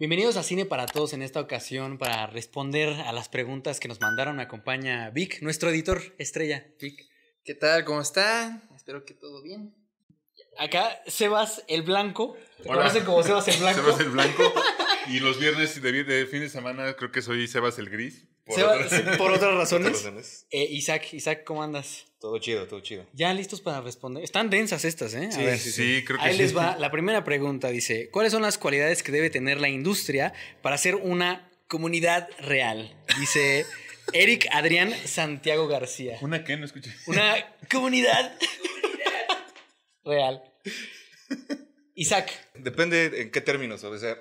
Bienvenidos a Cine para Todos en esta ocasión para responder a las preguntas que nos mandaron. Me acompaña Vic, nuestro editor estrella. Vic. ¿Qué tal? ¿Cómo están? Espero que todo bien. Acá Sebas el Blanco. ¿Te Hola. conocen como Sebas el Blanco? Sebas el Blanco. Y los viernes de, de fin de semana creo que soy Sebas el Gris. Por otras- por otras razones. razones. Eh, Isaac, Isaac, ¿cómo andas? Todo chido, todo chido. Ya listos para responder. Están densas estas, ¿eh? A ver. sí, creo que Ahí sí. les va. La primera pregunta dice: ¿Cuáles son las cualidades que debe tener la industria para ser una comunidad real? Dice Eric Adrián Santiago García. ¿Una qué? No escuché. Una comunidad real. Isaac. Depende en qué términos. O sea,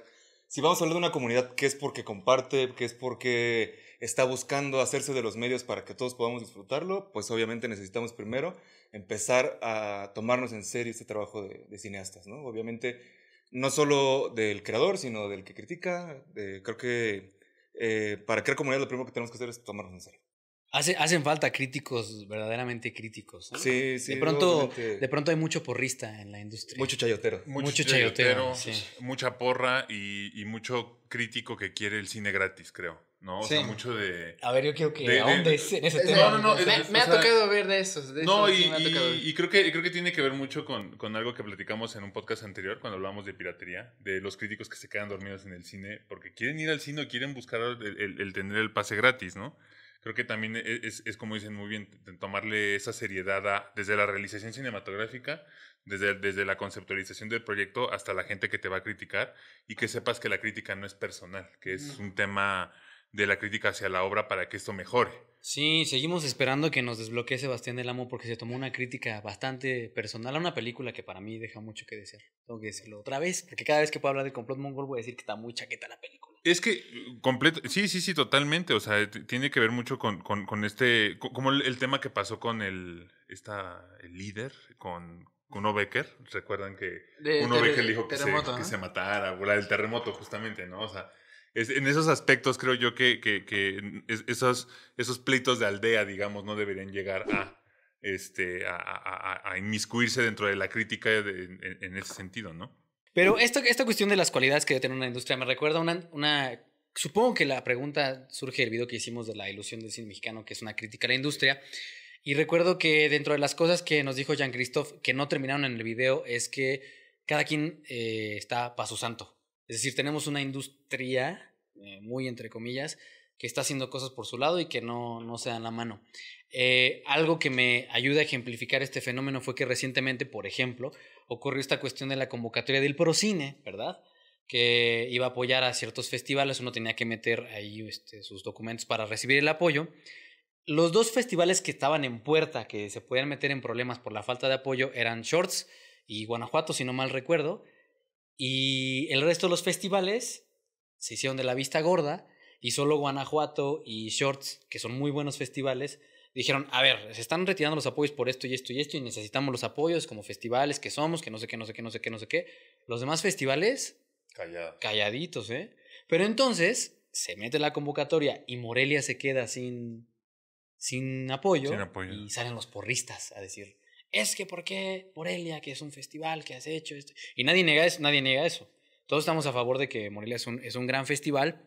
si vamos a hablar de una comunidad que es porque comparte, que es porque está buscando hacerse de los medios para que todos podamos disfrutarlo, pues obviamente necesitamos primero empezar a tomarnos en serio este trabajo de, cineastas, ¿no? Obviamente, no solo del creador, sino del que critica. creo que eh, para crear comunidad lo primero que tenemos que hacer es tomarnos en serio. Hace- hacen falta críticos, verdaderamente críticos. ¿no? Sí, sí. de, pronto, obviamente, de pronto hay mucho porrista en la industria. mucho chayotero. Mucho chayotero, sí. mucha porra y, y mucho crítico que quiere el cine gratis, creo. ¿No? O Sí. sea, mucho de. A ver, yo quiero que De- en ese Es- tema. no, no, me, es- me ha sea- tocado ver de esos. de No, esos y, sí me ha tocado ver. y- y creo, que, creo que tiene que ver mucho con, con algo que platicamos en un podcast anterior, cuando hablamos de piratería, de los críticos que se quedan dormidos en el cine porque quieren ir al cine o quieren buscar el, el- el tener el pase gratis, ¿no? Creo que también e, es, es como dicen muy bien, tomarle esa seriedad a- desde la realización cinematográfica, desde, desde la conceptualización del proyecto hasta la gente que te va a criticar y que sepas que la crítica no es personal, que es un tema de la crítica hacia la obra para que esto mejore. Sí, seguimos esperando que nos desbloquee Sebastián del Amo porque se tomó una crítica bastante personal a una película que para mí deja mucho que desear. Tengo que decirlo otra vez, porque cada vez que puedo hablar de complot mongol voy a decir que está muy chaqueta la película. Es que completo, sí, sí, sí, totalmente. O sea, tiene que ver mucho con, con, con este, co- como el, el tema que pasó con el, esta, el líder, con Uno Becker. Recuerdan que De- Uno de- Becker le dijo que, se, que se matara, o la del terremoto, justamente, ¿no? O sea, es- en esos aspectos creo yo que, que, que es- esos, esos pleitos de aldea, digamos, no deberían llegar a, este, a, a- a- a inmiscuirse dentro de la crítica de- en, en ese sentido, ¿no? Pero esta, esta cuestión de las cualidades que debe tener una industria me recuerda una, una... Supongo que la pregunta surge del video que hicimos de la ilusión del cine mexicano, que es una crítica a la industria. Y recuerdo que dentro de las cosas que nos dijo Jean-Christophe, que no terminaron en el video, es que cada quien eh, está para su santo. Es decir, tenemos una industria, eh, muy entre comillas, que está haciendo cosas por su lado y que no, no se dan la mano. Eh, algo que me ayuda a ejemplificar este fenómeno fue que recientemente, por ejemplo, ocurrió esta cuestión de la convocatoria del Procine, ¿verdad? Que iba a apoyar a ciertos festivales, uno tenía que meter ahí este, sus documentos para recibir el apoyo. Los dos festivales que estaban en puerta, que se podían meter en problemas por la falta de apoyo, eran Shorts y Guanajuato, si no mal recuerdo. Y el resto de los festivales se hicieron de la vista gorda y solo Guanajuato y Shorts, que son muy buenos festivales, dijeron, a ver, se están retirando los apoyos por esto y esto y esto y necesitamos los apoyos como festivales que somos, que no sé qué, no sé qué, no sé qué, no sé qué. Los demás festivales, Callado. calladitos, ¿eh? Pero entonces se mete la convocatoria y Morelia se queda sin, sin apoyo, Sin apoyo. y salen los porristas a decir, es que ¿por qué Morelia, que es un festival que has hecho esto? Y nadie niega eso, nadie niega eso. Todos estamos a favor de que Morelia es un, es un gran festival,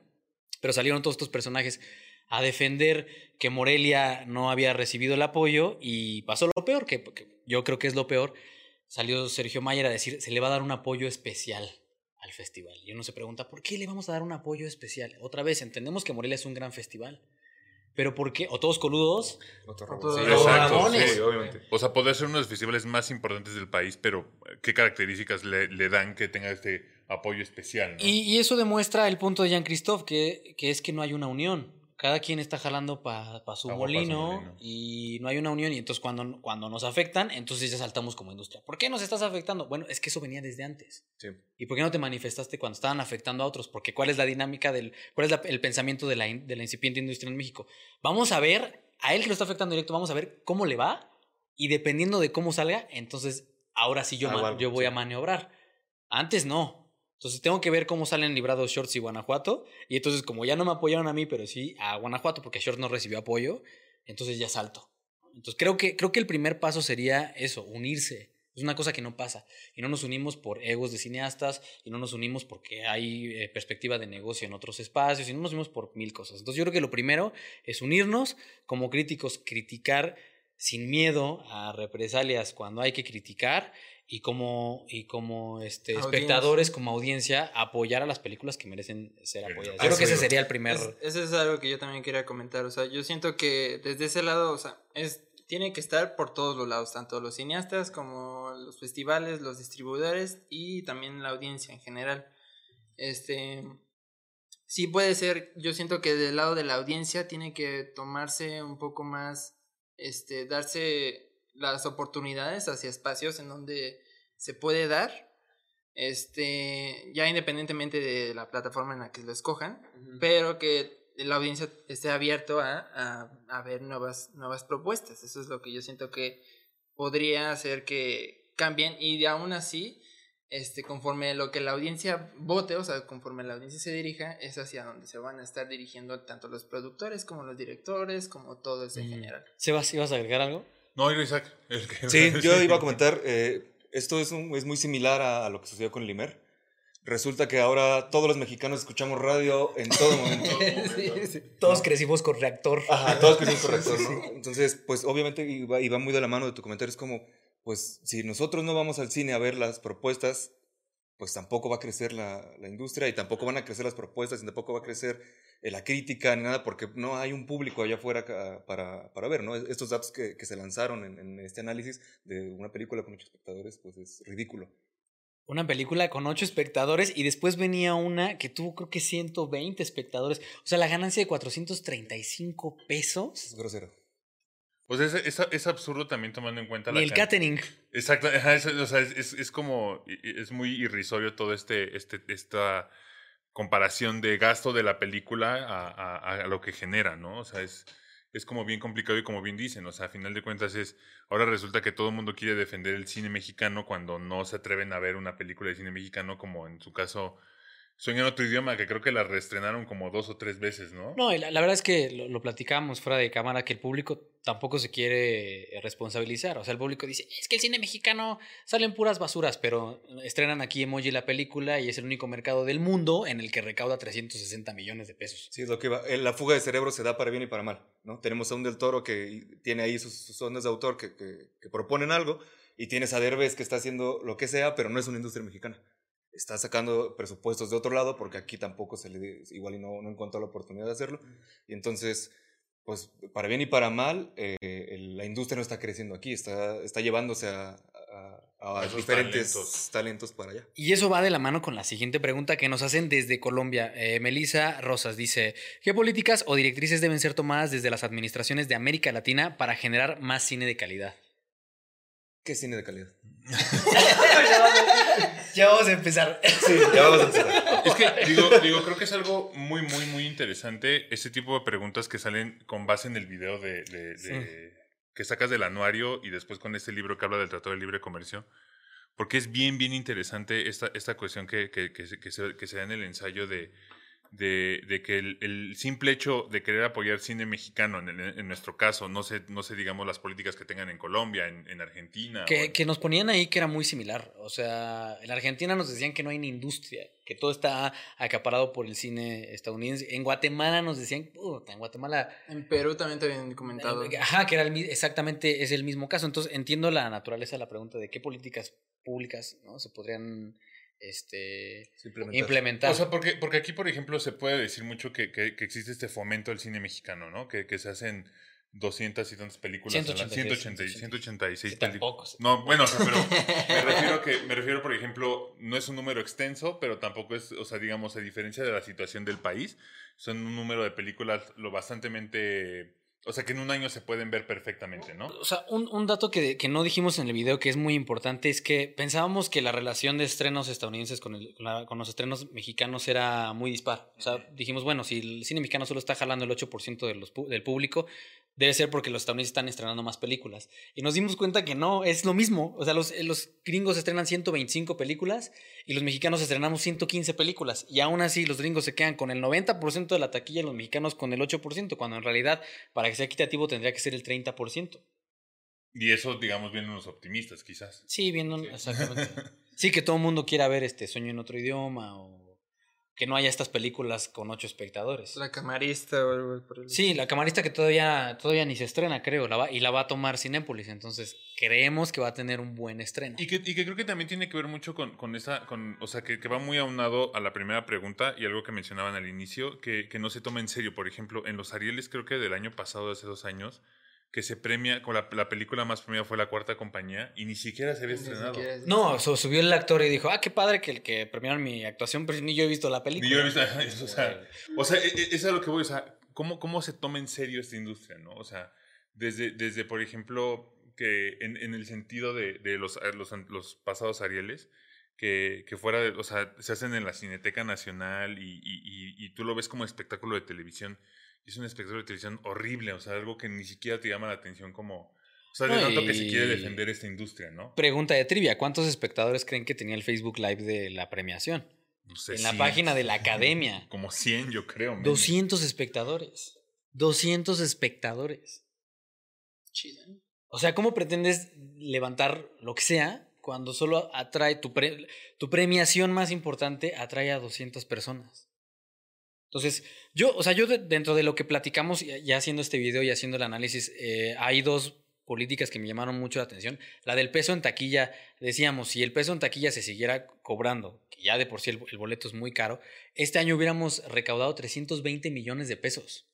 pero salieron todos estos personajes a defender que Morelia no había recibido el apoyo y pasó lo peor, que, que yo creo que es lo peor. Salió Sergio Mayer a decir, se le va a dar un apoyo especial al festival. Y uno se pregunta, ¿por qué le vamos a dar un apoyo especial? Otra vez, entendemos que Morelia es un gran festival, pero ¿por qué? ¿O todos coludos? Otro Otro- Sí, Exacto, sí, obviamente. O sea, podría ser uno de los festivales más importantes del país, pero eh, ¿qué características le, le dan que tenga este apoyo especial? ¿no? Y, y eso demuestra el punto de Jean-Christophe, que, que es que no hay una unión. Cada quien está jalando para su pa' su molino molino. y no hay una unión. Y entonces cuando, cuando nos afectan, entonces ya saltamos como industria. ¿Por qué nos estás afectando? Bueno, es que eso venía desde antes. Sí. ¿Y por qué no te manifestaste cuando estaban afectando a otros? Porque ¿cuál es la dinámica del, cuál es la- el pensamiento de la, in- de la incipiente industria en México? Vamos a ver, a él que lo está afectando directo, vamos a ver cómo le va y dependiendo de cómo salga, entonces ahora sí yo, algo, yo voy sí. a maniobrar. Antes no. Entonces tengo que ver cómo salen librados Shorts y Guanajuato. Y entonces como ya no me apoyaron a mí, pero sí a Guanajuato porque Shorts no recibió apoyo, entonces ya salto. Entonces creo que, creo que el primer paso sería eso, unirse Es una cosa que no pasa. Y no nos unimos por egos de cineastas, y no nos unimos porque hay eh, perspectiva de negocio en otros espacios, y no nos unimos por mil cosas. Entonces yo creo que lo primero es unirnos como críticos, criticar sin miedo a represalias cuando hay que criticar y como, y como este, Audiencia. espectadores, como audiencia, apoyar a las películas que merecen ser apoyadas. ah, Yo creo que ese sería el primer... Es- eso es algo que yo también quería comentar. O sea, yo siento que desde ese lado, o sea, es, tiene que estar por todos los lados, tanto los cineastas como los festivales, los distribuidores y también la audiencia en general. Este. Sí puede ser, yo siento que del lado de la audiencia tiene que tomarse un poco más, este, darse las oportunidades hacia espacios en donde se puede dar, este, ya independientemente de la plataforma en la que lo escojan, pero que la audiencia esté abierto a, a, a ver nuevas, nuevas propuestas. Eso es lo que yo siento que podría hacer que cambien y de aún así, este, conforme lo que la audiencia vote, o sea, conforme la audiencia se dirija, es hacia donde se van a estar dirigiendo tanto los productores como los directores, como todo eso en Mm. general. Sebas, ¿ibas a agregar algo? No, era Isaac. el que- Sí, yo iba a comentar, eh, esto es, un- es muy similar a, a lo que sucedió con el Imer. Resulta que ahora todos los mexicanos escuchamos radio en todo momento. Todos crecimos con reactor. Ajá, todos son correctos, ¿no? Entonces, pues obviamente iba, iba muy de la mano de tu comentario. Es como, pues si nosotros no vamos al cine a ver las propuestas, pues tampoco va a crecer la, la industria y tampoco van a crecer las propuestas y tampoco va a crecer eh, la crítica ni nada porque no hay un público allá afuera para, para ver, ¿no? Estos datos que, que se lanzaron en, en este análisis de una película con muchos espectadores, pues es ridículo. Una película con ocho espectadores y después venía una que tuvo creo que 120 espectadores. O sea, la ganancia de 435 pesos. Es grosero. Pues es, es, es absurdo también tomando en cuenta la el can- catering. Exacto, es, o sea, es, como, es muy irrisorio todo este, este, esta comparación de gasto de la película a, a- a lo que genera, ¿no? O sea, es, es como bien complicado y como bien dicen, o sea, a final de cuentas es, ahora resulta que todo el mundo quiere defender el cine mexicano cuando no se atreven a ver una película de cine mexicano como en su caso Sueño en otro idioma, que creo que la reestrenaron como dos o tres veces, ¿no? No, la, la verdad es que lo, lo platicábamos fuera de cámara, que el público tampoco se quiere eh, responsabilizar. O sea, el público dice, es que el cine mexicano salen puras basuras, pero estrenan aquí Emoji la película y es el único mercado del mundo en el que recauda 360 millones de pesos. Sí, es lo que iba. Eh, La fuga de cerebro se da para bien y para mal, ¿no? Tenemos a un Del Toro que tiene ahí sus, sus ondas de autor que, que- que proponen algo y tienes a Derbez que está haciendo lo que sea, pero no es una industria mexicana. Está sacando presupuestos de otro lado porque aquí tampoco se le igual y no, no encontró la oportunidad de hacerlo. Y entonces, pues para bien y para mal, eh, el- la industria no está creciendo aquí, está, está llevándose a, diferentes talentos. talentos. para allá. Y eso va de la mano con la siguiente pregunta que nos hacen desde Colombia. Eh, Melissa Rosas dice, ¿qué políticas o directrices deben ser tomadas desde las administraciones de América Latina para generar más cine de calidad? ¿Qué cine de calidad? ya vamos a empezar. Sí, ya vamos a empezar. Es que, digo, digo, creo que es algo muy, muy, muy interesante ese tipo de preguntas que salen con base en el video de, de- de- que sacas del anuario y después con este libro que habla del Tratado de Libre Comercio. Porque es bien, bien interesante esta, esta cuestión que, que, que, se, que se da en el ensayo de, de, de que el, el simple hecho de querer apoyar cine mexicano, en, el- en nuestro caso, no sé, no sé, digamos, las políticas que tengan en Colombia, en, en Argentina. Que, en- que nos ponían ahí que era muy similar. O sea, en Argentina nos decían que no hay ni industria, que todo está acaparado por el cine estadounidense. En Guatemala nos decían, puta, en Guatemala En Perú también te habían comentado. Ajá, que era el, mi- exactamente es el mismo caso. Entonces entiendo la naturaleza de la pregunta de qué políticas públicas ¿no? se podrían este, implementar. O sea, porque, porque aquí, por ejemplo, se puede decir mucho que, que, que existe este fomento al cine mexicano, ¿no? Que, que se hacen 200 y tantas películas. al año. 186, 186 Sí, películas. tampoco. No, bueno, o sea, pero me refiero que, me refiero, por ejemplo, no es un número extenso, pero tampoco es, o sea, digamos, a diferencia de la situación del país, son un número de películas lo bastantemente, o sea, que en un año se pueden ver perfectamente, ¿no? O sea, un, un dato que, que no dijimos en el video que es muy importante es que pensábamos que la relación de estrenos estadounidenses con, el- con la- con los estrenos mexicanos era muy dispar. O sea, dijimos, bueno, si el cine mexicano solo está jalando el 8% de los, del público, debe ser porque los estadounidenses están estrenando más películas. Y nos dimos cuenta que no, es lo mismo. O sea, los, los gringos estrenan 125 películas y los mexicanos estrenamos 115 películas. Y aún así los gringos se quedan con el 90% de la taquilla y los mexicanos con el 8%, cuando en realidad, para que sea equitativo, tendría que ser el 30%. Y eso, digamos, vienen los optimistas, quizás. Sí, viendo, Sí. exactamente. Sí, que todo el mundo quiera ver este sueño en otro idioma o que no haya estas películas con ocho espectadores. La camarista o algo por el Sí, la camarista que todavía, todavía ni se estrena, creo, la va, y la va a tomar Cinépolis, entonces creemos que va a tener un buen estreno. Y que, y que creo que también tiene que ver mucho con, con esa, con, o sea, que, que va muy aunado a la primera pregunta y algo que mencionaban al inicio, que, que no se toma en serio. Por ejemplo, en los Arieles, creo que del año pasado, de hace dos años, que se premia, con la, la película más premiada fue La Cuarta Compañía y ni siquiera se había Ni estrenado. siquiera No, so- subió el actor y dijo, ah, qué padre que el que premiaron mi actuación, pero ni yo he visto la película. Ni yo he visto eso, o sea, o sea, e- e- eso es a lo que voy, o sea, ¿cómo, cómo se toma en serio esta industria, no? O sea, desde, desde por ejemplo, que en, en el sentido de, de los, los, los pasados Arieles, que, que fuera, de, o sea, se hacen en la Cineteca Nacional y, y, y, y tú lo ves como espectáculo de televisión. Es un espectáculo de televisión horrible, o sea, algo que ni siquiera te llama la atención como... O sea, de No, tanto que se quiere defender esta industria, ¿no? Pregunta de trivia, ¿cuántos espectadores creen que tenía el Facebook Live de la premiación? No sé, en la 100, página de la academia. Como 100, yo creo. menos. 200 espectadores. 200 espectadores. Chido, ¿eh? O sea, ¿cómo pretendes levantar lo que sea cuando solo atrae tu, pre- tu premiación más importante atrae a 200 personas? Entonces, yo, o sea, yo de- dentro de lo que platicamos ya haciendo este video y haciendo el análisis, eh, hay dos políticas que me llamaron mucho la atención. La del peso en taquilla, decíamos, si el peso en taquilla se siguiera cobrando, ya de por sí el, boleto es muy caro, este año hubiéramos recaudado 320 millones de pesos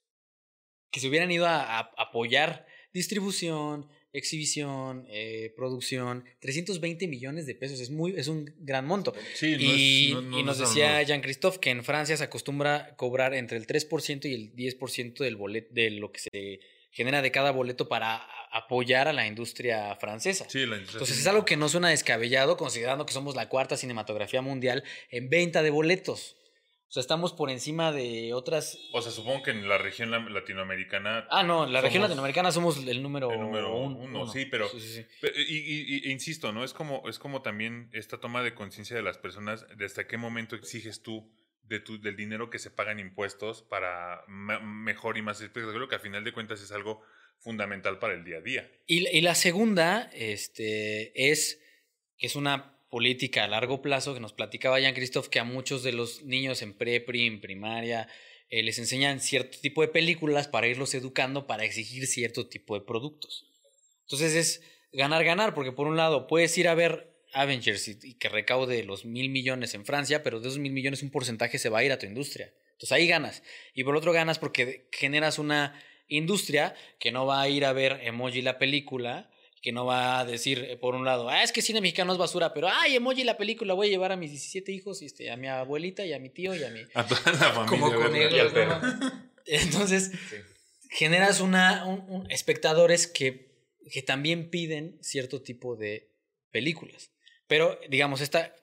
que se hubieran ido a apoyar distribución, exhibición, eh, producción, 320 millones de pesos, es, muy, es un gran monto. Sí, no y es- no- no- y no nos decía. Jean-Christophe que en Francia se acostumbra cobrar entre el 3% y el 10% del boleto, de lo que se genera de cada boleto para apoyar a la industria francesa. Sí, la industria Entonces es algo que no suena descabellado considerando que somos la cuarta cinematografía mundial en venta de boletos. O sea, estamos por encima de otras... O sea, supongo que en la región la- latinoamericana. Ah, no, en la región latinoamericana somos el número, el número un- uno, sí, pero- sí, sí, sí. Pe- Y, y- y- e insisto, ¿no? Es como, es como también esta toma de conciencia de las personas de hasta qué momento exiges tú de tu, del dinero que se pagan impuestos para mejor y más espectáculo, que a final de cuentas es algo fundamental para el día a día. Y, la- y la segunda este, es que es una política a largo plazo que nos platicaba Jean-Christophe que a muchos de los niños en pre-pri, en primaria, eh, les enseñan cierto tipo de películas para irlos educando para exigir cierto tipo de productos. Entonces es ganar, ganar, porque por un lado puedes ir a ver Avengers y, y que recaude los mil millones en Francia, pero de esos mil millones un porcentaje se va a ir a tu industria. Entonces ahí ganas. Y por otro ganas porque generas una industria que no va a ir a ver Emoji la película, que no va a decir eh, por un lado, ah, es que cine mexicano es basura, pero ay, Emoji la película, voy a llevar a mis 17 hijos, este, a mi abuelita y a mi tío y a mi... A toda la familia. Como Y al ¿no? perro. Entonces, Sí. generas una, un- un- espectadores que, que también piden cierto tipo de películas. Pero, digamos, esta,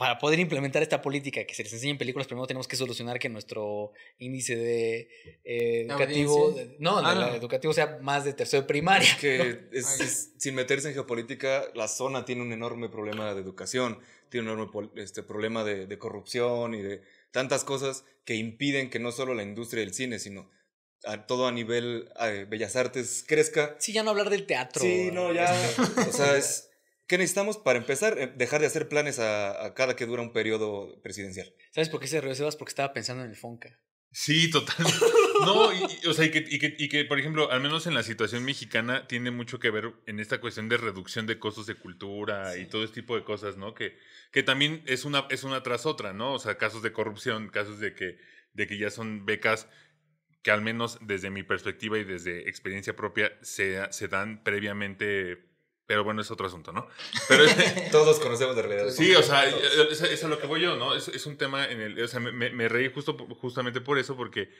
para poder implementar esta política que se les enseñe en películas, primero tenemos que solucionar que nuestro índice de eh, educativo, no, de Ah, la educativo sea más de tercero de primaria. que es- es- sin meterse en geopolítica, la zona tiene un enorme problema de educación, tiene un enorme este, problema de, de corrupción y de tantas cosas que impiden que no solo la industria del cine, sino a, todo a nivel eh, bellas artes crezca. Sí, ya no hablar del teatro. Sí, no, ya. Este, O sea, es, ¿qué necesitamos para empezar? Eh, Dejar de hacer planes a, a cada que dura un periodo presidencial. ¿Sabes por qué se rió Sebas? Porque estaba pensando en el Fonca. Sí, totalmente. No, y, y- o sea, y que, y, que, y que, por ejemplo, al menos en la situación mexicana, tiene mucho que ver en esta cuestión de reducción de costos de cultura y todo este tipo de cosas, ¿no? Que, que también es una, es una tras otra, ¿no? O sea, casos de corrupción, casos de que, de que ya son becas que al menos desde mi perspectiva y desde experiencia propia se, se dan previamente, pero bueno, es otro asunto, ¿no? Pero Todos conocemos de realidad. Sí, o sea, es, es a lo que voy yo, ¿no? Es, es un tema en el. O sea, me, me- reí justo, justamente por eso, porque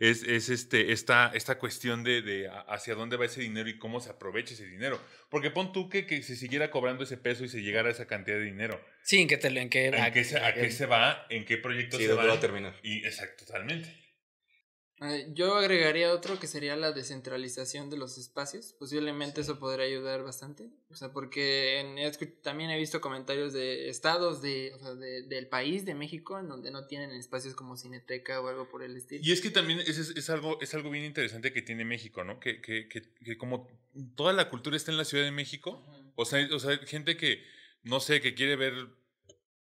es, es este, esta, esta cuestión de, de a- hacia dónde va ese dinero y cómo se aprovecha ese dinero. Porque pon tú que, que se siguiera cobrando ese peso y se llegara a esa cantidad de dinero. Sí, en qué, te, en qué, ¿En qué se, a qué se va? ¿En qué proyectos Sí, se ¿dónde va va? a terminar? Y exacto, totalmente. Eh, Yo agregaría otro que sería la descentralización de los espacios. Posiblemente eso podría ayudar bastante. O sea, porque en- también he visto comentarios de estados de, o sea, de- del país, de México, en donde no tienen espacios como Cineteca o algo por el estilo. Y es que también es, es- es algo, es algo bien interesante que tiene México, ¿no? Que, que, que, que como toda la cultura está en la Ciudad de México, o sea, o sea, gente que, no sé, que quiere ver,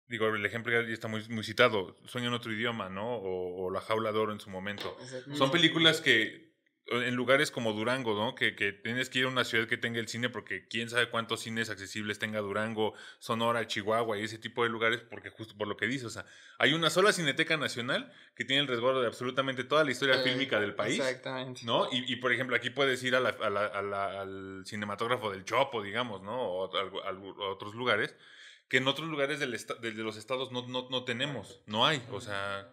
digo, el ejemplo ya está muy, muy citado, Sueño en otro idioma, ¿no? O, o La jaula de oro en su momento. Son películas que en lugares como Durango, ¿no? Que, que tienes que ir a una ciudad que tenga el cine porque quién sabe cuántos cines accesibles tenga Durango, Sonora, Chihuahua y ese tipo de lugares porque justo por lo que dice, o sea, hay una sola Cineteca Nacional que tiene el resguardo de absolutamente toda la historia Eh, fílmica del país. Exactamente. ¿No? Y, y, por ejemplo, aquí puedes ir a la- a la- a la- al cinematógrafo del Chopo, digamos, ¿no? O a otros lugares, que en otros lugares del de, los estados no, no, no tenemos, no hay. O sea,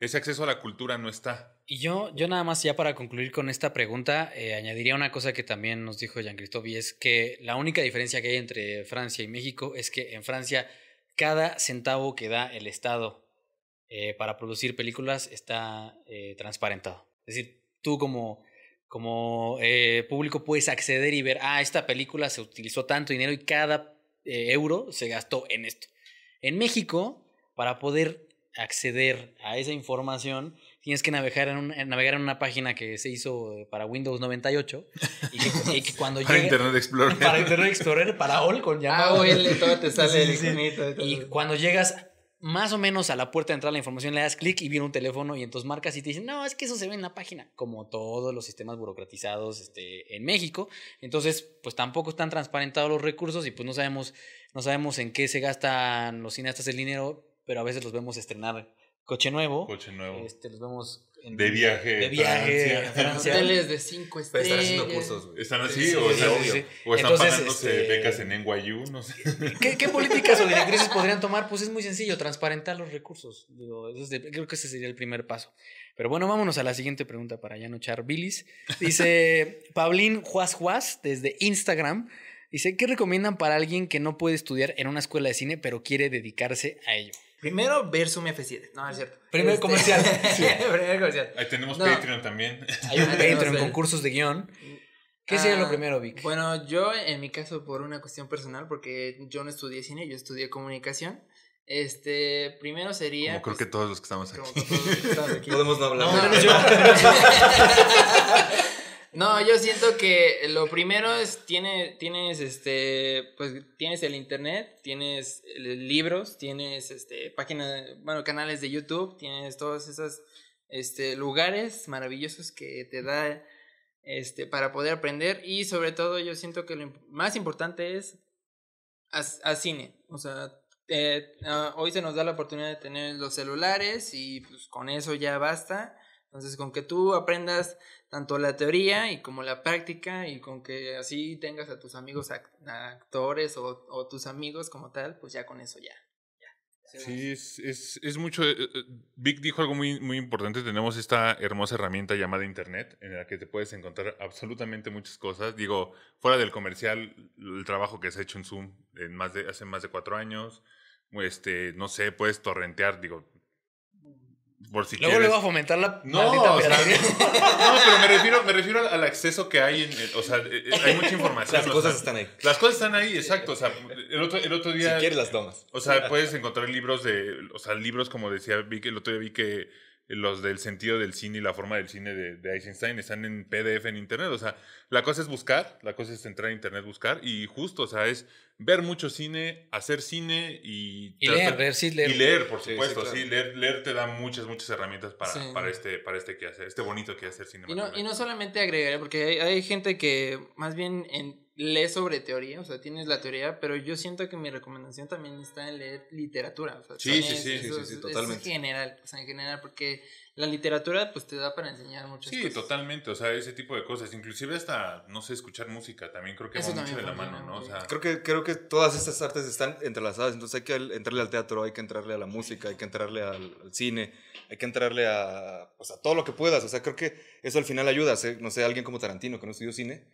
ese acceso a la cultura no está. Y yo, yo nada más ya para concluir con esta pregunta, eh, añadiría una cosa que también nos dijo Jean-Christophe y es que la única diferencia que hay entre Francia y México es que en Francia cada centavo que da el Estado eh, para producir películas está eh, transparentado. Es decir, tú como, como eh, público puedes acceder y ver, ah, esta película se utilizó tanto dinero y cada eh, euro se gastó en esto. En México, para poder acceder a esa información, tienes que navegar en, un- navegar en una página que se hizo eh, para Windows 98 y que, y que cuando Para Internet Explorer. para Internet Explorer, para OL con Ah, llamada. huele, todo te sale Sí, sí, sí. Y cuando llegas más o menos a la puerta de entrada la información, le das clic y viene un teléfono y entonces marcas y te dicen, no, es que eso se ve en la página, como todos los sistemas burocratizados este, en México. Entonces, pues tampoco están transparentados los recursos y pues no sabemos, no sabemos en qué se gastan los cineastas el dinero, pero a veces los vemos estrenar coche nuevo. Coche nuevo. Este, los vemos en- De viaje, De viaje Francia. a Francia. Hoteles de cinco Pero estrellas. están haciendo cursos, güey. ¿Están así? Sí, o, sí, están, sí, sí. o están Entonces, pagándose este- becas en NYU, no sé. ¿Qué, qué políticas o directrices podrían tomar? Pues es muy sencillo, transparentar los recursos. Digo, ese es de- creo que ese sería el primer paso. Pero bueno, vámonos a la siguiente pregunta para ya no echar bilis. Dice Paulín Juaz Juaz desde Instagram. Dice, ¿qué recomiendan para alguien que no puede estudiar en una escuela de cine pero quiere dedicarse a ello? Primero, ver Zoom F7. No, es cierto. Primer Este- comercial. Primer comercial. Ahí tenemos No. Patreon también. Hay un Ah, Patreon el- con cursos de guion. ¿Qué sería lo Ah, primero, Vic? Bueno, yo en mi caso por una cuestión personal, porque yo no estudié cine, yo estudié comunicación. Este, primero sería... Como creo pues, que todos los que estamos aquí. todos los que estamos aquí. Podemos no hablar. No, de- menos yo. No, yo siento que lo primero es tiene, tienes este pues tienes el internet, tienes eh, libros, tienes este páginas, bueno, canales de YouTube, tienes todos esos este lugares maravillosos que te da este para poder aprender y sobre todo yo siento que lo más importante es a, a cine, o sea, eh, hoy se nos da la oportunidad de tener los celulares y pues con eso ya basta. Entonces, con que tú aprendas tanto la teoría y como la práctica y con que así tengas a tus amigos act- actores o, o tus amigos como tal, pues ya con eso ya. ya. Sí, es, es, es mucho. eh, eh, Vic dijo algo muy, muy importante. Tenemos esta hermosa herramienta llamada Internet, en la que te puedes encontrar absolutamente muchas cosas. Digo, fuera del comercial, el trabajo que se ha hecho en Zoom en más de, hace más de cuatro años. Este, no sé, puedes torrentear, digo, por si Luego le va a fomentar la No, maldita o sea, no, pero me refiero, me refiero al acceso que hay en, o sea, eh, hay mucha información. Las o cosas sea, están ahí. Las cosas están ahí, exacto. O sea, el otro, el otro Si día. quieres las tomas. O sea, puedes encontrar libros de, o sea, libros como decía Vic, el otro día vi que los del sentido del cine y la forma del cine de, de Eisenstein están en PDF en internet. O sea, la cosa es buscar, la cosa es entrar a internet, buscar y justo, o sea, es ver mucho cine, hacer cine y... Y leer, leer, sí, leer. Y leer, por Sí, sí, supuesto, claro. sí, leer, leer te da muchas, muchas herramientas para, Sí. para este, para este quehacer, este bonito quehacer Y no, cinematográfico. y no solamente agregaré, porque hay, hay gente que más bien en, lee sobre teoría, o sea, tienes la teoría, pero yo siento que mi recomendación también está en leer literatura. O sea, Sí, también sí, sí, es- sí, eso sí, es- sí, es totalmente. general, o sea, en general, porque la literatura pues te da para enseñar muchas Sí, cosas. totalmente, o sea, ese tipo de cosas, inclusive hasta, no sé, escuchar música, también creo que Eso va mucho de la mano, ¿no? O sea, Creo que, creo que todas estas artes están entrelazadas, entonces hay que entrarle al teatro, hay que entrarle a la música, hay que entrarle al, al cine, hay que entrarle a, pues, a todo lo que puedas. O sea, creo que eso al final ayuda. No sé, alguien como Tarantino que no estudió cine,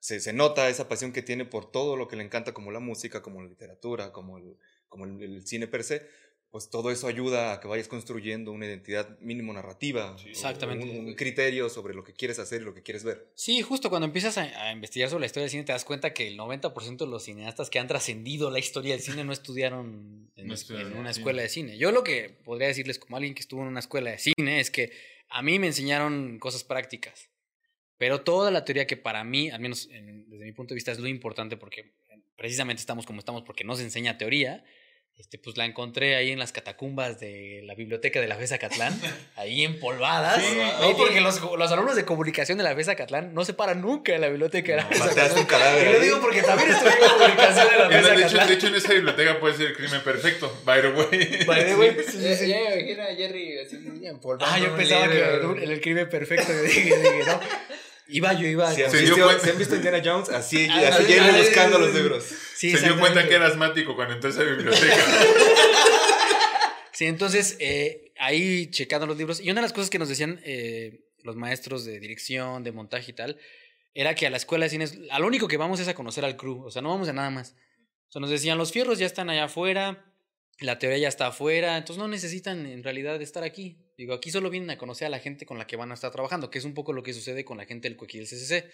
se, se nota esa pasión que tiene por todo lo que le encanta, como la música, como la literatura, como el, como el, el cine per se. pues todo eso ayuda a que vayas construyendo una identidad mínimo narrativa. Sí. Exactamente. Un, un criterio sobre lo que quieres hacer y lo que quieres ver. Sí, justo cuando empiezas a, a investigar sobre la historia del cine te das cuenta que el 90% de los cineastas que han trascendido la historia del cine no estudiaron en, No es- estudiaron en una escuela de cine. Yo lo que podría decirles como alguien que estuvo en una escuela de cine es que a mí me enseñaron cosas prácticas, pero toda la teoría que para mí, al menos en- desde mi punto de vista, es lo importante porque precisamente estamos como estamos porque no se enseña teoría. Este, pues la encontré ahí en las catacumbas de la biblioteca de la FESA Catlán, ahí empolvadas. Sí, ¿no? Porque los, los alumnos de comunicación de la FESA Catlán no se paran nunca en la biblioteca de la FESA Catlán. cadáver. Y lo digo porque también estudié comunicación en la FESA de, hecho, Catlán. de hecho, en esa biblioteca puede ser el crimen perfecto, by the way. By the way, sí, sí, Ya, sí. ya me imagino a Jerry así empolvando Ah, yo pensaba que libro. en el crimen perfecto. yo dije, dije, no. Iba yo, iba. Han, Se dio visto, cuenta- si han visto Indiana Jones, así, Ah, así sí, buscando los libros. Sí, Se dio cuenta que era asmático cuando entró a esa biblioteca. Sí, entonces eh, ahí checando los libros. Y una de las cosas que nos decían eh, los maestros de dirección, de montaje y tal, era que a la escuela de cines, a lo único que vamos es a conocer al crew. O sea, no vamos a nada más. O sea, nos decían, los fierros ya están allá afuera, la teoría ya está afuera, entonces no necesitan en realidad estar aquí. Digo, aquí solo vienen a conocer a la gente con la que van a estar trabajando, que es un poco lo que sucede con la gente del CUEC del CCC.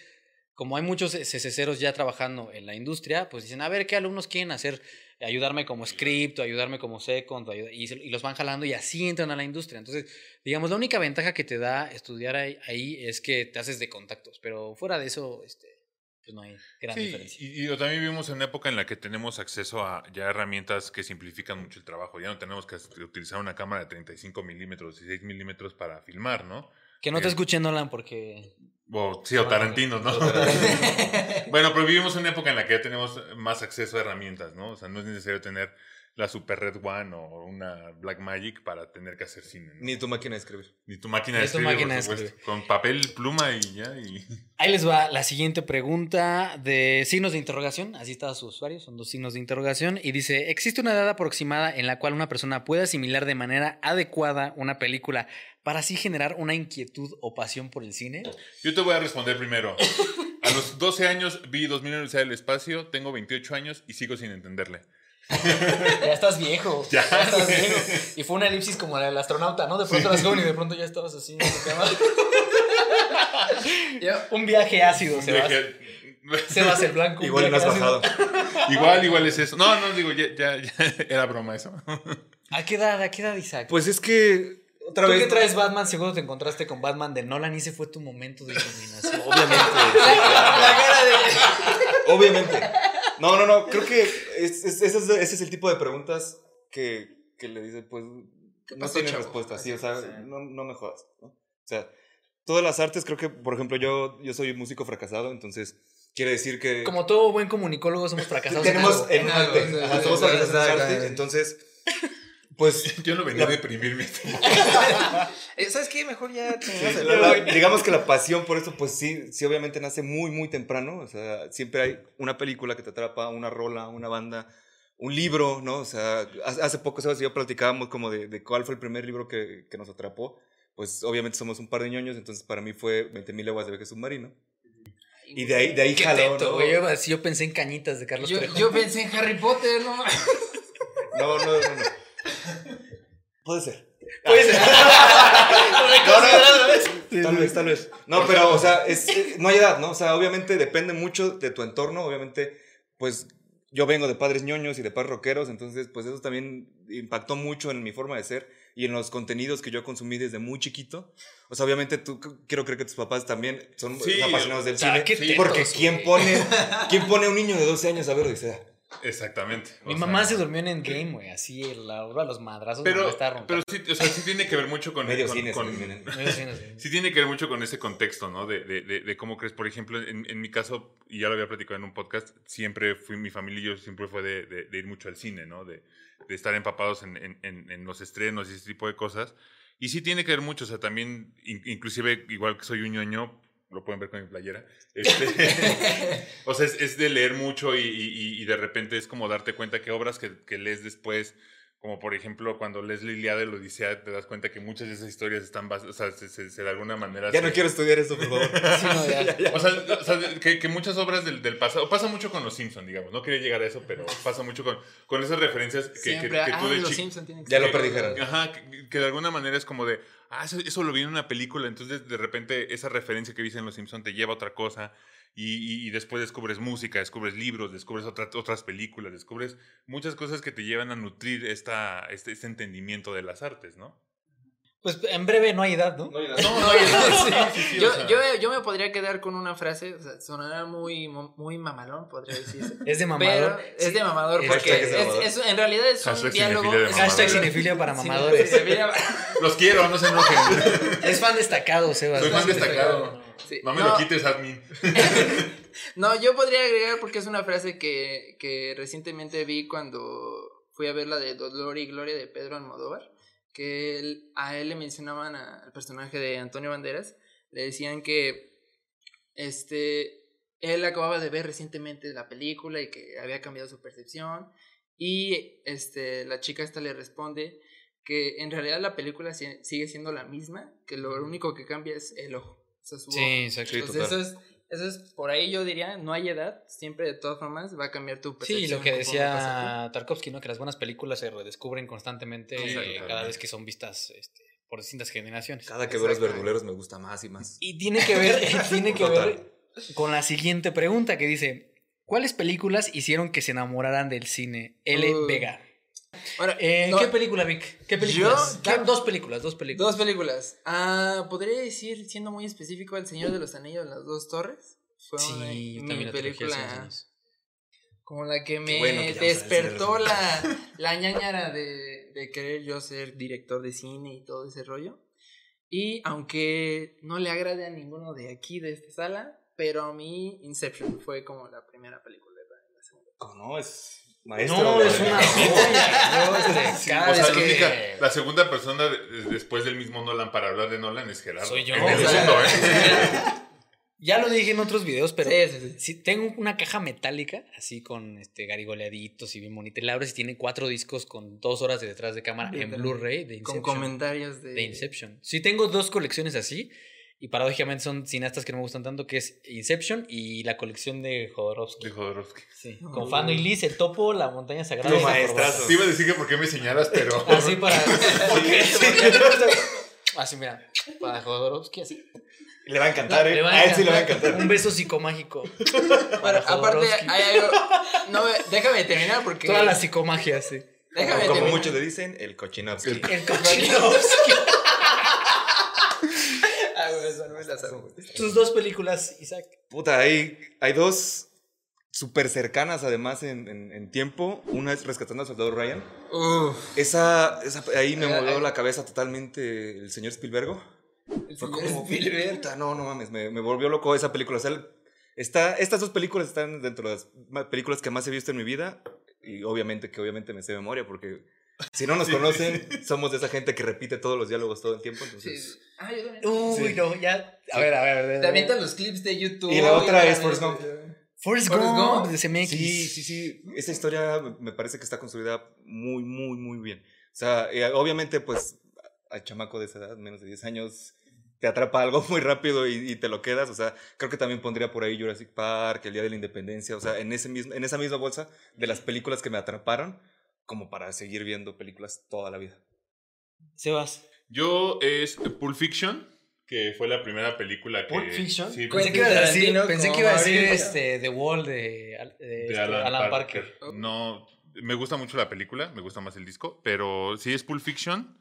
Como hay muchos CCCeros ya trabajando en la industria, pues dicen, a ver, ¿qué alumnos quieren hacer? Ayudarme como script, ayudarme como second, y, los van jalando y así entran a la industria. Entonces, digamos, la única ventaja que te da estudiar ahí es que te haces de contactos, pero fuera de eso, este, pues no hay gran Sí, diferencia. y, y también vivimos en una época en la que tenemos acceso a ya herramientas que simplifican mucho el trabajo. Ya no tenemos que utilizar una cámara de 35 milímetros y 6 milímetros para filmar, ¿no? Que no te eh, escuchen Nolan porque... O, sí, o Tarantino, ¿no? bueno, pero vivimos en una época en la que ya tenemos más acceso a herramientas, ¿no? O sea, no es necesario tener la Super Red One o una Black Magic para tener que hacer cine. ¿no? Ni tu máquina de escribir. Ni tu máquina Ni de tu escribir, máquina de por supuesto. escribir. Con papel, pluma y ya. Y... Ahí les va la siguiente pregunta de signos de interrogación. Así está su usuario, son dos signos de interrogación. Y dice: ¿Existe una edad aproximada en la cual una persona puede asimilar de manera adecuada una película para así generar una inquietud o pasión por el cine? Yo te voy a responder primero. A los 12 años vi 2000 Universidad del Espacio, tengo 28 años y sigo sin entenderle. Ya estás viejo. Ya. estás viejo. Y fue una elipsis como la del astronauta, ¿no? De pronto eras joven y de pronto ya estabas así en tu cama. Ya, un viaje ácido, se va. Se va a hacer blanco. Igual no has bajado. igual, igual es eso. No, no, digo, ya, ya, ya era broma eso. ¿A qué edad, a qué edad, Isaac? Pues es que, otra Tú vez. que traes Batman, seguro te encontraste con Batman de Nolan y ese fue tu momento de iluminación. Obviamente. La cara de. Obviamente. No, no, no. Creo que es- es- ese, es, ese es el tipo de preguntas que, que le dice, pues, ¿Qué no pasó, tienen chavo? respuesta. Sí, o sea, Sí. no, no me jodas. ¿no? O sea, todas las artes, creo que, por ejemplo, yo, yo soy músico fracasado, entonces quiere decir que Como todo buen comunicólogo, somos fracasados. en tenemos algo. en un en algo, arte. Ajá, somos fracasados en arte. Entonces, pues, Yo no venía a deprimirme. ¿Sabes qué? Mejor ya la- la- digamos que la pasión por eso, pues sí, sí, obviamente nace muy, muy temprano. O sea, siempre hay una película que te atrapa, una rola, una banda, un libro, ¿no? O sea, hace poco, ¿sabes? Yo platicábamos como de, de cuál fue el primer libro que, que nos atrapó. Pues obviamente somos un par de ñoños, entonces para mí fue 20.000 leguas de viaje submarino. Y de ahí, de ahí jaló, teto. Yo, sí, yo pensé en cañitas de Carlos Yo, Trejo. yo pensé en Harry Potter, ¿no? No, no, no, no. Puede ser. Puede ser. No, no, Tal vez, tal vez. No, pero, o sea, es, eh, no hay edad, ¿no? O sea, obviamente depende mucho de tu entorno. Obviamente, pues yo vengo de padres ñoños y de padres rockeros, entonces, pues eso también impactó mucho en mi forma de ser y en los contenidos que yo consumí desde muy chiquito. O sea, obviamente tú quiero creer que tus papás también son Sí, apasionados del o sea, cine. porque ¿quién pone, ¿quién pone a un niño de 12 años a ver Odisea? Exactamente. Mi mamá sea, se durmió en Endgame, güey. Así, la hora de los madrazos. Pero, pero sí, o sea, sí tiene que ver mucho con... Medio con- cine, con- terminan. Sí tiene que ver mucho con ese contexto, ¿no? De, de, de, de cómo crees. Por ejemplo, en, en mi caso, y ya lo había platicado en un podcast, siempre fui, mi familia y yo siempre fue de, de, de ir mucho al cine, ¿no? De, de estar empapados en, en, en, en los estrenos y ese tipo de cosas. Y sí tiene que ver mucho, o sea, también, in- inclusive, igual que soy un ñoño, lo pueden ver con mi playera, este, o sea, es, es de leer mucho y, y, de repente es como darte cuenta que obras que, que lees después como por ejemplo cuando Leslie Lia de la Odisea te das cuenta que muchas de esas historias están basadas, o sea, se, se- se de alguna manera... Ya se- no quiero estudiar esto, por favor. Sí, no, ya. O sea, o sea, que, que muchas obras del, del pasado, pasa mucho con los Simpsons, digamos, no quería llegar a eso, pero pasa mucho con, con esas referencias que, que, Siempre, que tú ah, de los tienen que Ya lo predijeron. Ajá, que, que de alguna manera es como de, ah, eso, eso lo vi en una película, entonces de repente esa referencia que viste en Los Simpsons te lleva a otra cosa y, y- y después descubres música, descubres libros, descubres otra- otras películas, descubres muchas cosas que te llevan a nutrir esta, este, este entendimiento de las artes, ¿no? Pues en breve no hay edad, ¿no? No, no, sí, sí, sí, Yo, o sea, yo, yo me podría quedar con una frase, o sea, sonará muy, muy mamalón, podría decirse. Es de mamador. Pero es de mamador porque es es, en realidad es un Hashtag diálogo. cinefilia de. Hashtag cinefilia para mamadores. cinefilia- Los quiero, no se enojen. Es fan destacado, Sebas. Soy fan destacado. Sí. No me No, lo quites, admin. No, yo podría agregar porque es una frase que, que recientemente vi cuando fui a ver la de Dolor y Gloria de Pedro Almodóvar, que él- a él le mencionaban a- al personaje de Antonio Banderas, le decían que este él acababa de ver recientemente la película y que había cambiado su percepción y este la chica esta le responde que en realidad la película si- sigue siendo la misma, que lo único que cambia es el ojo. Sí, exacto. Sí, Entonces, total. eso es, eso es, por ahí yo diría, no hay edad, siempre de todas formas va a cambiar tu percepción. Sí, lo que decía Tarkovsky, ¿no? Que las buenas películas se redescubren constantemente eh, cada vez que son vistas este, por distintas generaciones. Cada que veo los verduleros me gusta más y más. Y tiene que ver, tiene que Total. ver con la siguiente pregunta que dice: ¿Cuáles películas hicieron que se enamoraran del cine? L. Uh, Vega. Bueno, Eh, no, ¿Qué película, Vic? ¿Qué películas? Yo- ¿Qué- Dos películas, dos películas. Dos películas. Ah, podría decir, siendo muy específico, El Señor de los Anillos, Las Dos Torres. Fue Sí, una- yo también la película como la que me bueno que despertó la, la ñañara de, de querer yo ser director de cine y todo ese rollo. Y aunque no le agrade a ninguno de aquí, de esta sala, pero a mí Inception fue como la primera película. la- la segunda. Oh, no, es maestro. No, es una joya. Cada O sea, que- única- la segunda persona de- después del mismo Nolan para hablar de Nolan es Gerardo. Soy yo. En el mundo, ¿eh? Ya lo dije en otros videos, pero Sí, sí, sí. sí, tengo una caja metálica, así con este garigoleaditos y bien bonita. Y la abres y tiene cuatro discos con dos horas de detrás de cámara en. Blu-ray de Con Inception. comentarios de... de Inception. Sí, tengo dos colecciones así. Y paradójicamente son cineastas que no me gustan tanto, que es Inception y la colección de Jodorowsky. De Jodorowsky. Sí, Oh. con Fano y Liz, el topo, la montaña sagrada. Maestrazo. corbata. Te iba a decir que por qué me señalas, pero. Así para. así, mira. Para Jodorowsky, así. Le va a encantar, ¿eh? Le va a él sí le va a encantar. Un beso psicomágico. Bueno, para aparte hay algo... No, déjame terminar porque... Toda la psicomagia, sí. Déjame Como terminar. muchos le dicen, el cochinovsky. El- El Kochinovsky. Güey, eso no me la sabía. Tus dos películas, Isaac. Puta, hay, hay dos súper cercanas además en, en- en tiempo. Una es Rescatando al Soldado Ryan. Uf. Esa, esa ahí me Ay, movió ay. la cabeza totalmente el señor Spielberg. El Fue señor como, Spielberg. no, no mames, me, me volvió loco esa película. O sea, está, estas dos películas están dentro de las películas que más he visto en mi vida. Y obviamente que obviamente me sé de memoria porque si no nos Sí. conocen, somos de esa gente que repite todos los diálogos todo el tiempo. Sí. Entonces, Ah, yo también. Uy, Sí. no, ya. A ver, a ver, a ver. Te avientan los clips de YouTube. Y la otra y es Forrest Gump. Forrest Forrest Gump, de CMX. Sí, sí, sí. Esa historia me parece que está construida muy, muy, muy bien. O sea, eh, obviamente, pues, al chamaco de esa edad, menos de 10 años, te atrapa algo muy rápido y, y te lo quedas. O sea, creo que también pondría por ahí Jurassic Park, El Día de la Independencia. O sea, en, ese mismo, en esa misma bolsa de las películas que me atraparon, como para seguir viendo películas toda la vida. Sebas. Yo es Pulp Fiction, que fue la primera película que. Pulp Fiction. Sí, pensé que iba a decir, pensé que iba a decir este, The Wall de, Al- de, de este, Alan, Alan, Parker. Parker. No, me gusta mucho la película, me gusta más el disco, pero sí es Pulp Fiction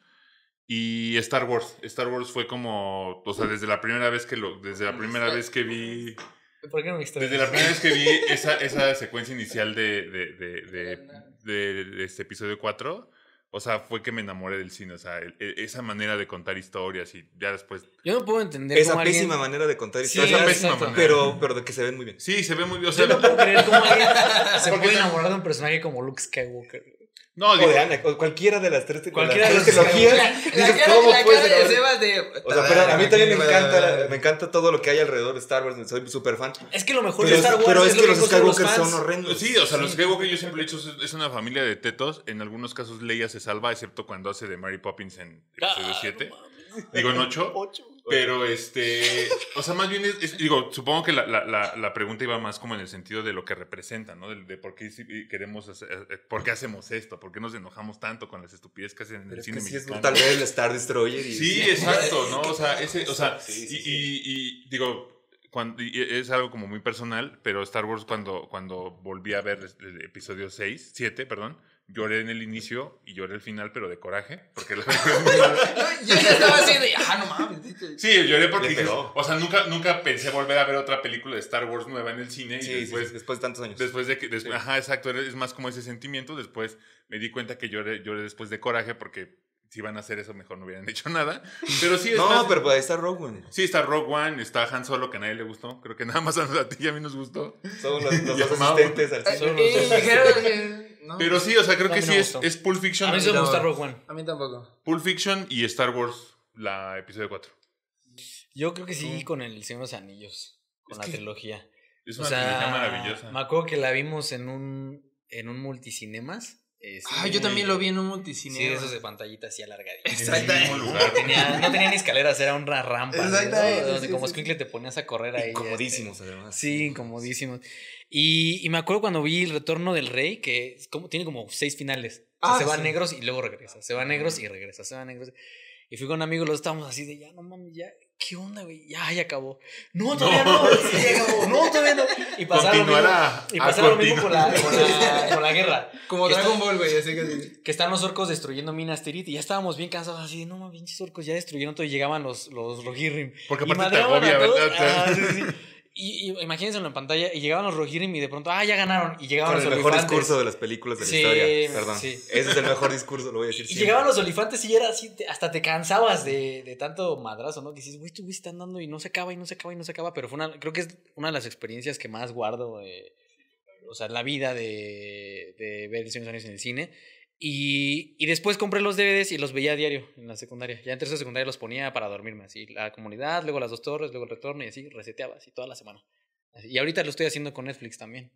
y Star Wars. Star Wars fue como, o sea, desde la primera vez que lo, desde la primera vez que vi, ¿Por qué no me desde la primera vez que vi esa, esa secuencia inicial de, de, de, de, de- de este episodio 4, o sea, fue que me enamoré del cine, o sea, el- el- esa manera de contar historias y ya después... Yo no puedo entender Esa cómo alguien... pésima manera de contar Sí, historias, esa pésima manera. pero, pero de que se ven muy bien. Sí, se ve muy bien, o Yo no puedo creer cómo alguien se puede enamorar de un personaje como Luke Skywalker. No, O digo, de o cualquiera de las tres, de Cualquiera las de trilogías. La dices, cara, ¿cómo la cara de Sebas de. O sea, pero a mí también me encanta, me encanta todo lo que hay alrededor de Star Wars, soy súper fan. Es que lo mejor Pero, de Star Wars pero es lo que los Skywalker son horrendos. Sí, o sea, los Skywalker yo siempre he dicho es- es una familia de tetos. En algunos casos Leia se salva, excepto cuando hace de Mary Poppins en episodio Ah, 7. no mames. Digo, en 8. Ocho. Pero este, o sea, más bien es, es- digo, supongo que la, la, la, pregunta iba más como en el sentido de lo que representa, ¿no? De, de por qué queremos, hacer- eh, por qué hacemos esto, por qué nos enojamos tanto con las estupideces que hacen en el cine sí es brutal ver el Star Destroyer y... Sí, exacto, ¿no? O sea, ese, o sea, y, y- y, digo, cuando, y es algo como muy personal, pero Star Wars cuando, cuando volví a ver el episodio 6, 7, perdón, lloré en el inicio y lloré al final, pero de coraje, porque la Yo ya estaba así de. Ah, no mames. Sí, lloré porque dije, o sea, nunca, nunca pensé volver a ver otra película de Star Wars nueva en el cine Sí, y sí, después, sí, después de tantos años. después de que, después, Sí. ajá, exacto, es más como ese sentimiento, después me di cuenta que lloré, lloré después de coraje porque si iban a hacer eso mejor no hubieran hecho nada, pero sí es no, más- pero pues ahí está Rogue One. Sí, está Rogue One, está Han Solo, que a nadie le gustó. Creo que nada más a ti y a mí nos gustó. Son los, dos asistentes al Eh, no, Pero sí, o sea, creo que sí no es, es Pulp Fiction. A mí sí me gusta Rogue One. A mí tampoco. Pulp Fiction y Star Wars, la episodio 4. Yo creo que sí con el Señor de los Anillos, con Es la trilogía. Es O una sea, trilogía maravillosa. Me acuerdo que la vimos en un, en un multicinemas. Eh, Ah, sí, yo también lo vi en un Sí, multicine. de esos de pantallita así el mismo lugar. Tenía, no tenía ni escaleras, era una rampa. ¿no? Exactamente, Donde sí, como sí. te ponías a correr ahí. Incomodísimos, además. este, Sí, incomodísimos. Y, y me acuerdo cuando vi El Retorno del Rey, que es como, tiene como seis finales. O sea, Ah, se sí. negros y luego regresa. Se va a negros y regresa. Se va a negros. Y fui con amigos, los estábamos así de ya, no mames, ya. ¿Qué onda, güey? Ya, ya acabó. No, todavía no. sí, ya acabó. No, todavía no. Y pasaba lo mismo, Continuará. y Ah, pasaba lo mismo con continúa. la, con, la, con la guerra. Como Que está- Dragon Ball, güey. Así que. Que están los orcos destruyendo Minas Tirith y ya estábamos bien cansados así de no mames, pinches orcos ya destruyeron todo y llegaban los, los Rohirrim. Porque Y aparte te agobia. ¿verdad? Ah, sí, sí. Y, y imagínense en pantalla y llegaban los Rohirrim y de pronto, ah, ya ganaron. Y llegaban Con el los mejor olifantes. discurso de las películas de la Sí, historia. Perdón. sí. Ese es el mejor discurso, lo voy a decir Y siempre. llegaban los olifantes y era así, hasta te cansabas de, de tanto madrazo, ¿no? Que dices, güey, güey están dando y no se acaba y no se acaba y no se acaba. Pero fue una, creo que es una de las experiencias que más guardo, o sea, la vida de, de ver el Señor de los Anillos en el cine. Y, y después compré los DVDs y los veía a diario en la secundaria. Ya en tercera secundaria los ponía para dormirme, así. La comunidad, luego las dos torres, luego el retorno y así, reseteaba, así toda la semana. Así. Y ahorita lo estoy haciendo con Netflix también.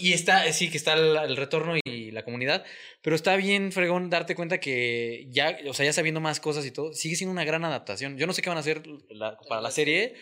Y, está, sí, que está el, el retorno y la comunidad, pero está bien, fregón, darte cuenta que ya, o sea, ya sabiendo más cosas y todo, sigue siendo una gran adaptación. Yo no sé qué van a hacer la- para la serie,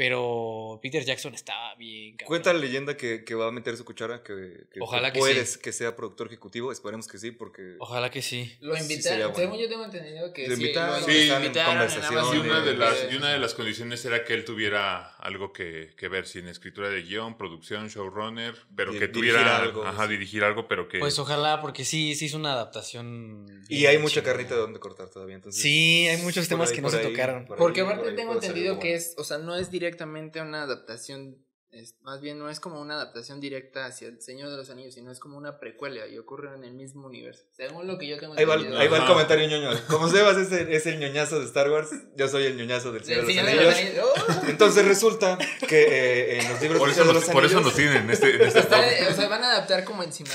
pero Peter Jackson está bien. cabrón. Cuenta la leyenda que, que va a meter su cuchara, que, que Ojalá que puedes que sea productor ejecutivo. Esperemos que sí, porque Ojalá que sí. Lo invitaron. bueno. Yo tengo entendido que Lo sí, invitaron, lo sí, invitaron Amazon Y una, de las, y una de las condiciones era que él tuviera algo que, que ver, si en escritura de guion, producción, showrunner, pero que dirigir tuviera algo, ajá, sí. dirigir algo, pero que... Pues ojalá, porque sí, sí es una adaptación. Y hay mucha carnita de donde cortar todavía. Entonces, Sí, hay muchos temas ahí, que no se tocaron. por Porque por aparte tengo entendido que es, o sea, no es directamente una adaptación, es, más bien no es como una adaptación directa hacia el Señor de los Anillos, sino es como una precuela y ocurre en el mismo universo. Según lo que yo tengo Ahí va, entendido. ahí va el comentario ñoño. Como Sebas es el, es el ñoñazo de Star Wars, yo soy el ñoñazo del Señor de los Señor de los Anillos. ¡Oh! Entonces resulta que eh, en los libros por, eso de nos, los por eso nos tienen en este, en este o sea, van a adaptar como encima.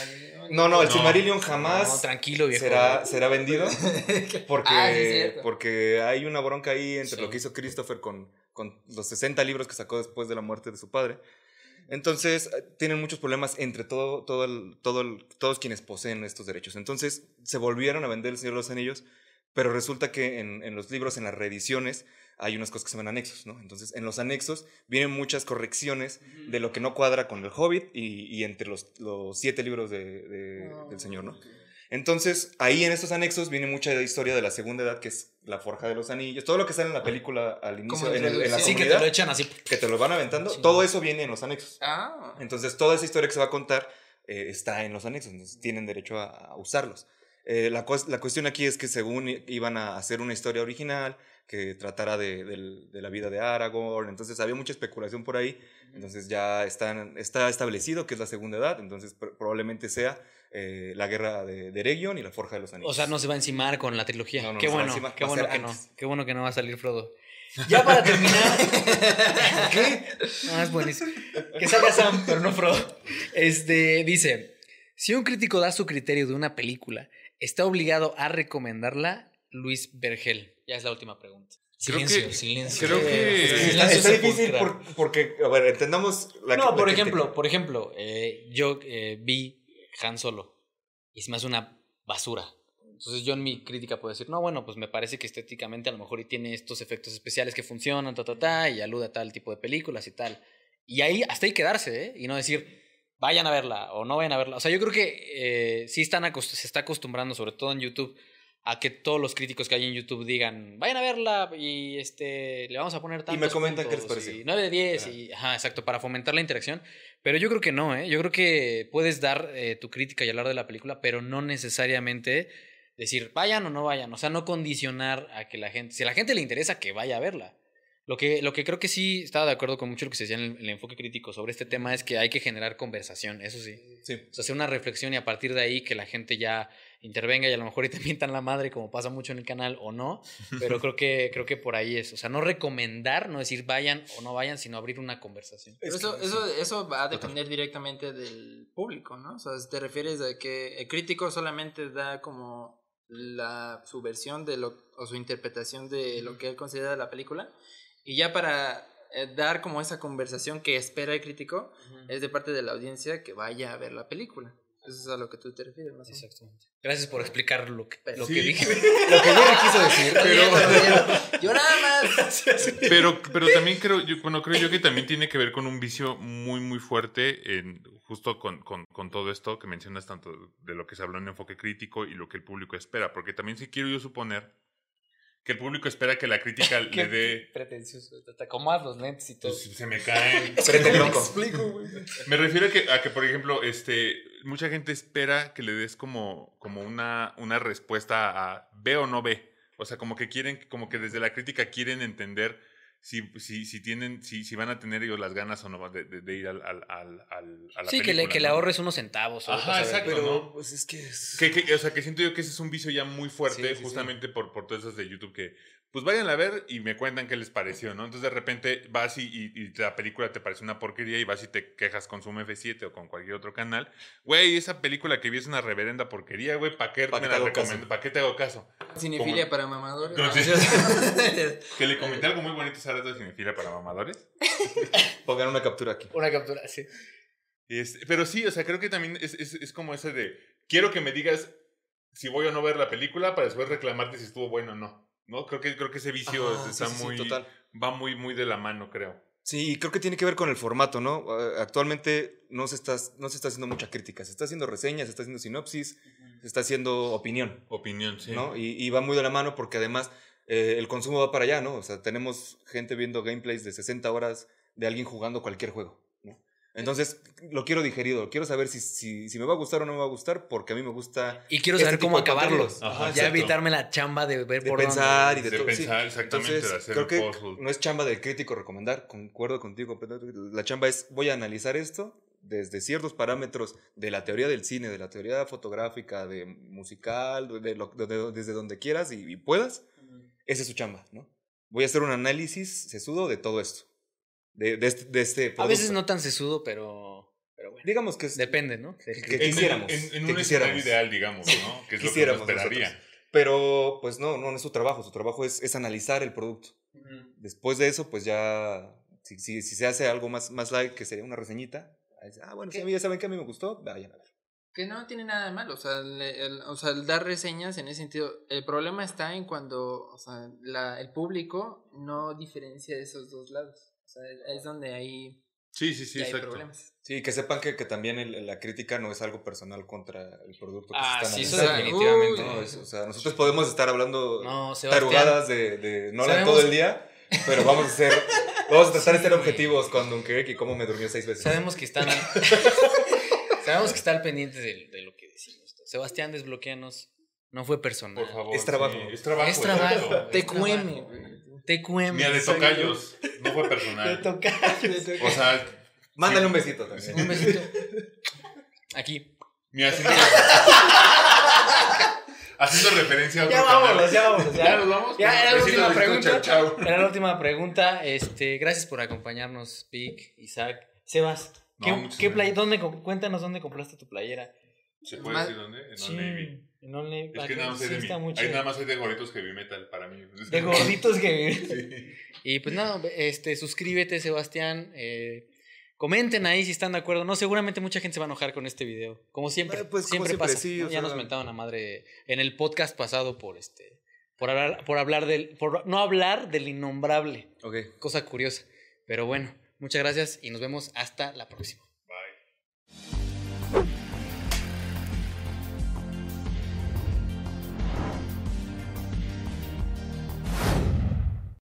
No, no, el No. Silmarillion No, jamás tranquilo, viejo. será, será vendido porque, Ah, sí, cierto. porque hay una bronca ahí entre Sí. lo que hizo Christopher con, con los 60 libros que sacó después de la muerte de su padre. Entonces, eh, tienen muchos problemas entre todo, todo el- todo el- todos quienes poseen estos derechos. Entonces, se volvieron a vender El Señor de los Anillos, pero resulta que en, en los libros, en las reediciones, hay unas cosas que se llaman anexos, ¿no? Entonces, en los anexos vienen muchas correcciones de lo que no cuadra con el Hobbit y, y entre los, los siete libros de- de- del Señor, ¿no? Entonces, ahí en estos anexos viene mucha historia de la segunda edad, que es la forja de los anillos, todo lo que sale en la película al inicio, en, el- en la Sí, que te lo echan así. que te lo van aventando, Sí. todo eso viene en los anexos. Ah, Entonces, toda esa historia que se va a contar eh, está en los anexos, entonces tienen derecho a, a usarlos. Eh, la, cues- la cuestión aquí es que según iban a hacer una historia original que tratara de, la vida de Aragorn, entonces había mucha especulación por ahí, entonces ya están, está establecido que es la segunda edad, entonces pr- probablemente sea eh, la guerra de, de Eregion y la forja de los anillos. O sea, no se va a encimar con la trilogía. No, no, qué no bueno, encimar, qué bueno que no. Qué bueno que no va a salir Frodo. Ya para terminar. ¿Qué? No, es buenísimo. Que salga Sam, pero no Frodo. Este, dice. Si un crítico da su criterio de una película, ¿está obligado a recomendarla? Luis Vergel. Ya es la última pregunta. Creo Silencio, que- silencio. creo que- Silencio Está, está difícil por- porque, a ver, entendamos la no, la por crítica. ejemplo, por ejemplo, eh, yo eh, vi Han Solo y se me hace una basura. Entonces yo en mi crítica puedo decir, no, bueno, pues me parece que estéticamente a lo mejor y tiene estos efectos especiales que funcionan, ta, ta, ta, y alude a tal tipo de películas y tal. Y ahí hasta ahí quedarse, ¿eh? Y no decir, vayan a verla o no vayan a verla. O sea, yo creo que eh, sí están se está acostumbrando, sobre todo en YouTube, a que todos los críticos que hay en YouTube digan, vayan a verla y este le vamos a poner tantos me comentan qué les puntos", pareció. y 9 de 10 Ajá. y ajá, exacto, para fomentar la interacción. Pero yo creo que no, ¿eh? Yo creo que puedes dar eh, tu crítica y hablar de la película, pero no necesariamente decir vayan o no vayan. O sea, no condicionar a que la gente, si a la gente le interesa, que vaya a verla. Lo que, lo que creo que sí estaba de acuerdo con mucho lo que se decía en el, en el enfoque crítico sobre este tema es que hay que generar conversación, eso sí. Sí. O sea, hacer una reflexión y a partir de ahí que la gente ya intervenga y a lo mejor y te mientan la madre como pasa mucho en el canal o no, pero creo que, creo que por ahí es. O sea, no recomendar, no decir vayan o no vayan, sino abrir una conversación. Pero Es eso, eso, eso va a depender directamente del público, ¿no? O sea, si te refieres a que el crítico solamente da como la, su versión de lo, o su interpretación de lo que él considera la película, y ya para eh, dar como esa conversación que espera el crítico, es de parte de la audiencia que vaya a ver la película. Eso es a lo que tú te refieres, más. Exactamente. Gracias por explicar lo que, lo Sí. que dije. Lo que Jerry quiso decir, Pero, Yo nada más. pero, pero también creo, yo, bueno, creo yo que también tiene que ver con un vicio muy, muy fuerte en, justo con, con, con todo esto que mencionas tanto de lo que se habló en enfoque crítico y lo que el público espera, porque también sí quiero yo suponer que el público espera que la crítica le dé... pretencioso. Te acomodas los lentes y todo. Pues, se me caen. Prende loco. Me refiero a que, a que, por ejemplo, este, mucha gente espera que le des como, como una, una respuesta a ve o no ve. O sea, como que quieren, como que desde la crítica quieren entender si, si, si tienen, si, si van a tener ellos las ganas o no de, de- de ir al, al, al, al- a la sí, que le, película, que le ahorres unos centavos. o Ajá, exacto. Pero, ¿no? pues es que es... Que, que- o sea, que siento yo que ese es un vicio ya muy fuerte, Sí, sí, sí. justamente Por, por todas esas de YouTube que, pues vayan a ver y me cuentan qué les pareció, ¿no? Entonces de repente vas y, y- y la película te parece una porquería y vas y te quejas con Zoom F7 o con cualquier otro canal. Güey, esa película que vi es una reverenda porquería, güey, ¿para qué, ¿Pa' qué? ¿Para qué te hago caso? Cinefilia Como- para mamadores. Entonces- Que le comenté algo muy bonito a Sara de Cinefilia para mamadores. Pongan una captura aquí. Una captura, sí. Este, pero sí, o sea, creo que también es, es, es como ese de, quiero que me digas si voy o no ver la película para después reclamarte si estuvo bueno o no. ¿No? Creo que, creo que ese vicio Ajá, está sí, sí, sí, muy, total. va muy, muy de la mano, creo. Sí, y creo que tiene que ver con el formato, ¿no? Actualmente no se, está, no se está haciendo mucha crítica, se está haciendo reseñas, se está haciendo sinopsis, se está haciendo opinión, Opinión, sí. ¿no? Y, y va muy de la mano porque además eh, el consumo va para allá, ¿no? O sea, tenemos gente viendo gameplays de 60 horas de alguien jugando cualquier juego. Entonces, lo quiero digerido, quiero saber si, si, si me va a gustar o no me va a gustar, porque a mí me gusta Y quiero este saber cómo tipo de acabarlo. contenidos. Ajá, ya exacto. evitarme la chamba de ver de por pensar dónde. y de, De todo. sí. pensar, exactamente, Entonces, de hacer creo que puzzle. no es chamba del crítico recomendar, concuerdo contigo. pero La chamba es, voy a analizar esto desde ciertos parámetros de la teoría del cine, de la teoría fotográfica, de musical, de lo- de- de- desde donde quieras y, y puedas. Esa es su chamba, ¿no? Voy a hacer un análisis sesudo de todo esto. De, de este, de este A veces producto. no tan sesudo, pero, pero bueno. Digamos que es... Depende, ¿no? Que- que- En- quisiéramos, En, en que un escenario quisiéramos. ideal, digamos, ¿no? Que es lo que esperaría. nosotros. Pero, pues no, no, no es su trabajo. Su trabajo es, es analizar el producto. Después de eso, pues ya, si, si, si se hace algo más, más light, que sería una reseñita, ah, bueno, si a mí ya saben que a mí me gustó, vayan a ver. Que no tiene nada de malo, o sea, el, el- o sea, el dar reseñas en ese sentido. El problema está en cuando, o sea, la, el público no diferencia esos dos lados. Sea, es donde hay, Sí, sí, sí, ya hay exacto. problemas. Sí, que sepan que, que también el- la crítica no es algo personal contra el producto que Ah, se está sí, eso definitivamente. No, es- o sea, nosotros podemos estar hablando No, tarugadas de, de Nolan todo el día, pero vamos a hacer, vamos a tratar de ser objetivos con Dunkirk y cómo me durmió seis veces. Sabemos que están. sabemos que están pendientes de, de lo que decimos. Sebastián, desbloqueanos. No fue personal. Por favor. Es trabajo. sí, es trabajo. Es trabajo. exacto. Te cueme. TQM. Mira, de tocayos. No fue personal. tocayos. O sea, Mándale un besito también. Un besito. Aquí. mira, haciendo, haciendo referencia a otro Ya vámonos, canal. ya vámonos. ¿Ya Ya, nos vamos? Ya, era la última pregunta. chao, chao. Era la última pregunta. Este, gracias por acompañarnos, Pic, Isaac. Sebas, ¿qué, No, qué play- dónde, cuéntanos dónde compraste tu playera. ¿Se puede decir dónde? En Sí, Navy. En Old Navy. Es que nada más hay de, mi- ahí chido. nada más hay de gorditos heavy metal para mí. De gorditos que... Sí. Y pues nada, este, suscríbete, Sebastián. eh, comenten ahí si están de acuerdo. No, seguramente mucha gente se va a enojar con este video. Como siempre. Eh, pues, como siempre, siempre, pasa. sí, ¿no? Ya sea- nos mentaban a madre en el podcast pasado por este. Por hablar, por hablar del. Por no hablar del innombrable. Ok. Cosa curiosa. Pero bueno, muchas gracias y nos vemos hasta la próxima.